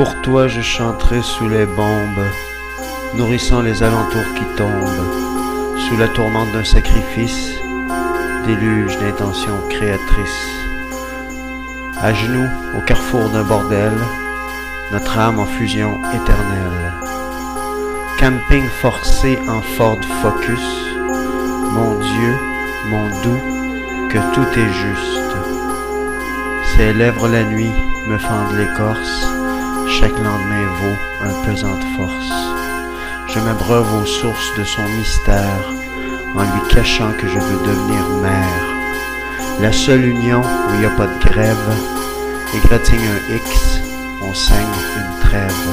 Pour toi je chanterai sous les bombes, nourrissant les alentours qui tombent, sous la tourmente d'un sacrifice, déluge d'intentions créatrices. À genoux au carrefour d'un bordel, notre âme en fusion éternelle. Camping forcé en Ford Focus, mon Dieu, mon doux, que tout est juste. Ses lèvres la nuit me fendent l'écorce, chaque lendemain vaut un pesante force. Je m'abreuve aux sources de son mystère, en lui cachant que je veux devenir mère. La seule union où il n'y a pas de grève, égratigne un X, on saigne une trêve.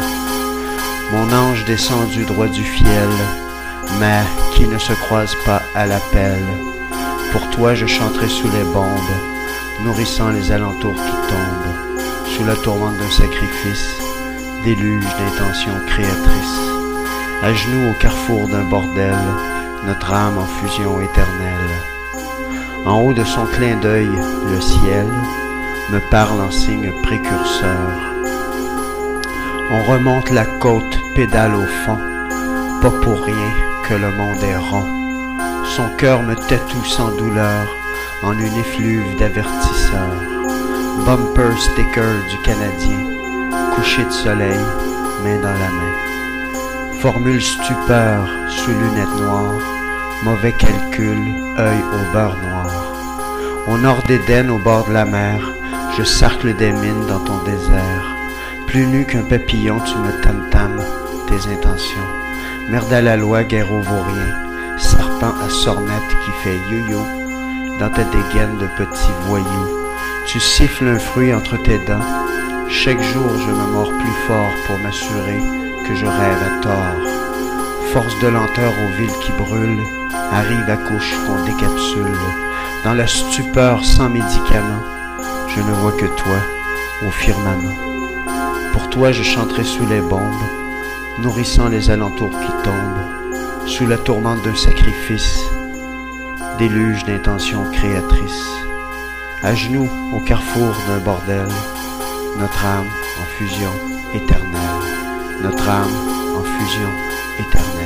Mon ange descendu droit du fiel, mais qui ne se croise pas à l'appel. Pour toi je chanterai sous les bombes, nourrissant les alentours qui tombent, sous la tourmente d'un sacrifice, déluge d'intentions créatrices. À genoux au carrefour d'un bordel, notre âme en fusion éternelle. En haut de son clin d'œil, le ciel me parle en signe précurseur. On remonte la côte, pédale au fond, pas pour rien que le monde est rond. Son cœur me tatoue sans douleur en une effluve d'avertisseurs. Bumper sticker du Canadien, coucher de soleil, main dans la main. Formule stupeur sous lunettes noires, mauvais calcul, œil au beurre noir. Au nord d'Éden, au bord de la mer, je sarcle des mines dans ton désert. Plus nu qu'un papillon, tu me tam-tam tes intentions. Merde à la loi, guerre au vaurien, serpent à sornette qui fait yo-yo dans ta dégaine de petits voyous. Tu siffles un fruit entre tes dents. Chaque jour, je me mords plus fort pour m'assurer que je rêve à tort. Force de lenteur aux villes qui brûlent, arrive à couche qu'on décapsule. Dans la stupeur sans médicaments, je ne vois que toi au firmament. Pour toi, je chanterai sous les bombes, nourrissant les alentours qui tombent, sous la tourmente d'un sacrifice, déluge d'intentions créatrices. À genoux au carrefour d'un bordel, notre âme en fusion éternelle, notre âme en fusion éternelle.